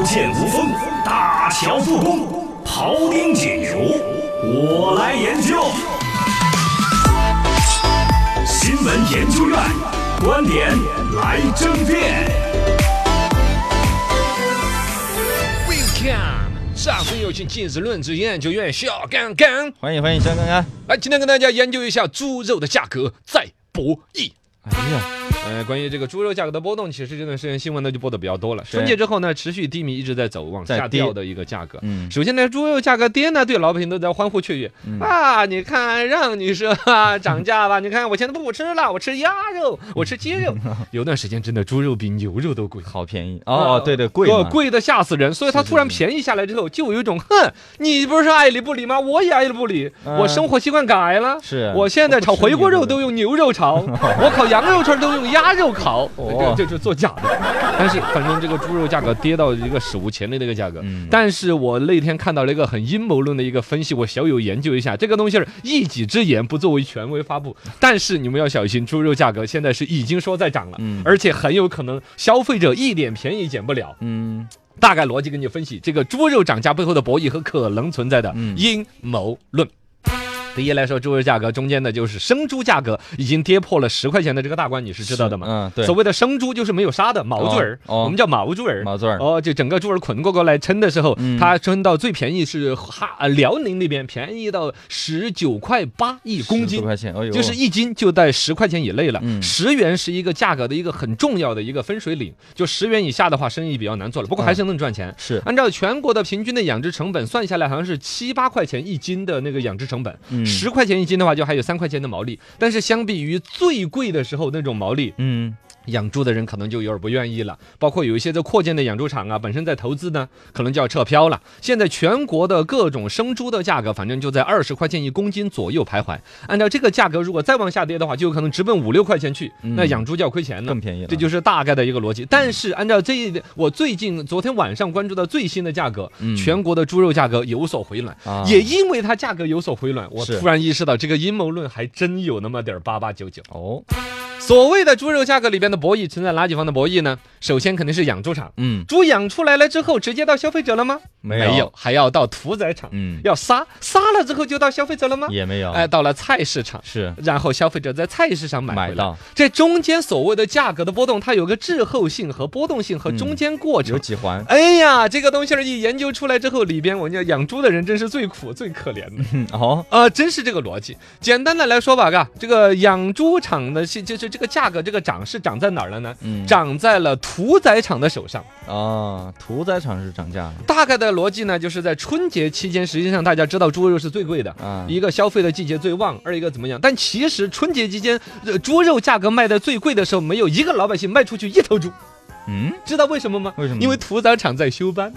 刀剑无锋，大乔复工，庖丁解牛，我来研究。新闻研究院观点来争辩。Welcome，掌声有请今日论之研究院小刚刚。欢迎欢迎，小刚刚。来，今天跟大家研究一下猪肉的价格再博弈。哎呀，呃，关于这个猪肉价格的波动，其实这段时间新闻呢就播的比较多了。春节之后呢，持续低迷，一直在走往下跌掉的一个价格。嗯首先呢，猪肉价格跌呢，对老百姓都在欢呼雀跃、啊！你看，让你说啊涨价吧，你看我现在不吃了，我吃鸭肉，我吃鸡肉。有段时间真的猪肉比牛肉都贵。好便宜哦，对对，贵贵的吓死人，所以它突然便宜下来之后，就有一种哼，你不是爱理不理吗？我也爱理不理，嗯我生活习惯改了。是我现在炒回锅肉都用牛肉炒，我烤羊肉串都用鸭肉烤，哦这这就做假的。但是反正这个猪肉价格跌到一个史无前例的一个价格。嗯但是我那天看到了一个很阴谋论的一个分析，我小有研究一下，这个东西是一己之言，不作为权威发布。但是你们要小心，猪肉价格现在是已经说在涨了，嗯而且很有可能消费者一点便宜捡不了。嗯大概逻辑跟你分析这个猪肉涨价背后的博弈和可能存在的嗯阴谋论。第一来说，猪肉价格中间的就是生猪价格已经跌破了十块钱的这个大关，你是知道的嘛？嗯，对，所谓的生猪就是没有杀的毛猪儿，我们叫毛猪儿。毛猪儿，哦，就整个猪儿捆过过来称的时候，嗯它称到最便宜是哈呃辽宁那边便宜到十九块八一公斤多，块钱，哎呦，就是一斤就在十块钱以内了。嗯十元是一个价格的一个很重要的一个分水岭，就十元以下的话，生意比较难做了。不过还是能赚钱。是，按照全国的平均的养殖成本算下来，好像是七八块钱一斤的那个养殖成本，嗯十块钱一斤的话，就还有三块钱的毛利。但是相比于最贵的时候那种毛利，嗯养猪的人可能就有点不愿意了。包括有一些在扩建的养猪场啊，本身在投资呢，可能就要撤漂了。现在全国的各种生猪的价格，反正就在二十块钱一公斤左右徘徊。按照这个价格，如果再往下跌的话，就有可能直奔五六块钱去，嗯那养猪就要亏钱了更。便宜了，这就是大概的一个逻辑，但是按照这一，我最近昨天晚上关注到最新的价格，嗯全国的猪肉价格有所回暖，啊也因为它价格有所回暖，我突然意识到这个阴谋论还真有那么点儿八八九九。哦，所谓的猪肉价格里边的博弈存在哪几方的博弈呢？首先肯定是养猪场，嗯，猪养出来了之后直接到消费者了吗？没有有，还要到屠宰场，嗯，要杀，杀了之后就到消费者了吗？也没有，哎，到了菜市场。是然后消费者在菜市场买买到这中间所谓的价格的波动，它有个滞后性和波动性和中间过程有。几环，哎呀，这个东西儿一研究出来之后，里边我讲，养猪的人真是最苦最可怜的。嗯 哦，啊、真是这个逻辑。简单的来说吧，嘎，这个养猪场的是就是这个价格，这个涨是涨在哪儿了呢？嗯，涨在了屠宰场的手上。啊，屠宰场是涨价了大概的逻辑呢，就是在春节期间，实际上大家知道猪肉是最贵的。啊，一个消费的季节最旺，二一个怎么样？但其实春节期间，呃，猪肉价格卖的最贵的时候，没有一个老百姓卖出去一头猪，嗯，知道为什么吗？为什么因为屠宰场在休班。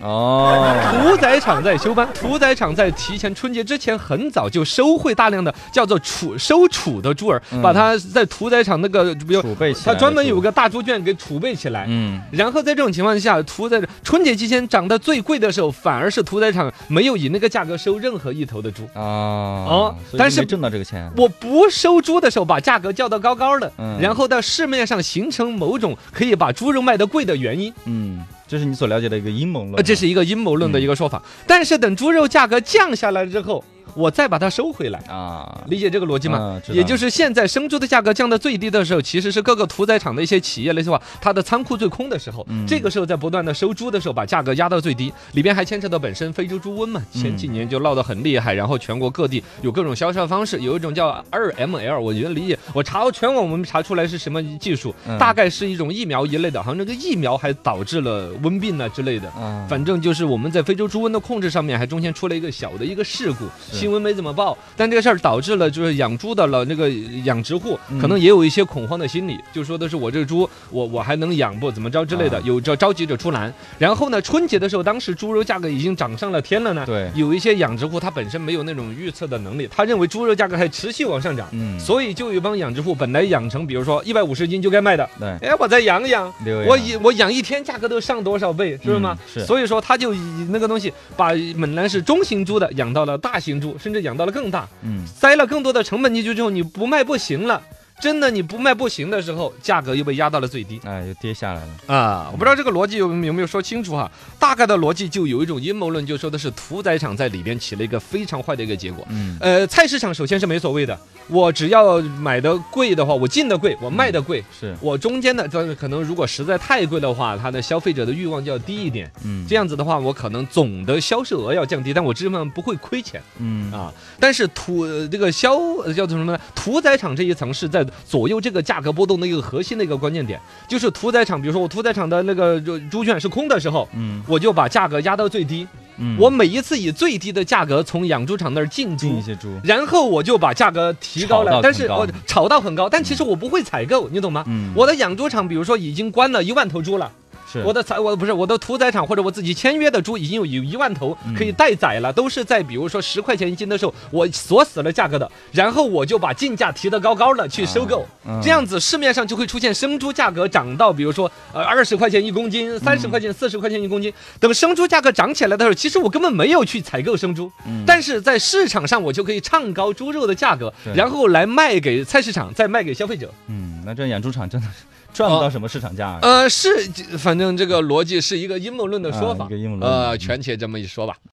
哦，屠宰场在休班，屠宰场在提前春节之前很早就收回大量的叫做储收储的猪儿，嗯。把它在屠宰场那个比如储备起来的它专门有个大猪圈给储备起来。嗯，然后在这种情况下，屠宰春节期间涨得最贵的时候，反而是屠宰场没有以那个价格收任何一头的猪。啊，哦所以但是没挣到这个钱，我不收猪的时候，把价格叫得高高的，嗯。然后到市面上形成某种可以把猪肉卖得贵的原因，嗯，这是你所了解的一个阴谋论，，这是一个阴谋论的一个说法。但是等猪肉价格降下来之后，我再把它收回来。啊，理解这个逻辑吗？也就是现在生猪的价格降到最低的时候，其实是各个屠宰场的一些企业那些话，它的仓库最空的时候，嗯。这个时候在不断的收猪的时候，把价格压到最低，里边还牵扯到本身非洲猪瘟嘛，嗯前几年就闹得很厉害，然后全国各地有各种销售方式，有一种叫二 ml，我觉得理解，我查全网我们查出来是什么技术，嗯。大概是一种疫苗一类的，好像这个疫苗还导致了瘟病啊之类的。啊，反正就是我们在非洲猪瘟的控制上面，还中间出了一个小的一个事故，是新闻没怎么报，但这个事儿导致了就是养猪的了那个养殖户嗯。可能也有一些恐慌的心理，就说的是我这个猪我我还能养不？怎么着之类的啊，有着着急者出栏。然后呢，春节的时候，当时猪肉价格已经涨上了天了呢，对。有一些养殖户他本身没有那种预测的能力，他认为猪肉价格还持续往上涨。嗯，所以就有一帮养殖户本来养成，比如说一百五十斤就该卖的，对，哎，我再养养，我一我养一天价格都上多少倍，是不是吗？嗯是。所以说他就以那个东西把本来是中型猪的养到了大型猪，甚至养到了更大，嗯，塞了更多的成本进去之后，你不卖不行了。真的你不卖不行的时候，价格又被压到了最低。哎，又跌下来了。啊，我不知道这个逻辑有有没有说清楚哈。大概的逻辑就有一种阴谋论，就说的是屠宰场在里边起了一个非常坏的一个结果。嗯呃，菜市场首先是没所谓的，我只要买的贵的话，我进的贵，我卖的贵。是，我中间的，这可能如果实在太贵的话，它的消费者的欲望就要低一点。嗯这样子的话，我可能总的销售额要降低，但我基本上不会亏钱嗯啊。但是屠呃这个销呃叫做什么呢？屠宰场这一层是在左右这个价格波动的一个核心的一个关键点，就是屠宰场，比如说我屠宰场的那个猪猪圈是空的时候，嗯我就把价格压到最低，嗯，我每一次以最低的价格从养猪场那儿进猪进一。些猪。然后我就把价格提高了但是我炒到很高，但其实我不会采购，你懂吗？嗯，我的养猪场，比如说已经关了一万头猪了，是。我的采我不是我的屠宰场或者我自己签约的猪已经有有一万头嗯可以待宰了，都是在比如说十块钱一斤的时候我锁死了价格的，然后我就把进价提得高高的去收购，嗯这样子市面上就会出现生猪价格涨到比如说呃二十块钱一公斤、三十块钱、四十块钱一公斤，等生猪价格涨起来的时候，其实我根本没有去采购生猪，嗯。但是在市场上我就可以唱高猪肉的价格，然后来卖给菜市场，再卖给消费者。嗯，那这养猪场真的是赚不到什么市场价啊。呃，是，反正这个逻辑是一个阴谋论的说法，啊一个阴谋论呃，嗯权且这么一说吧。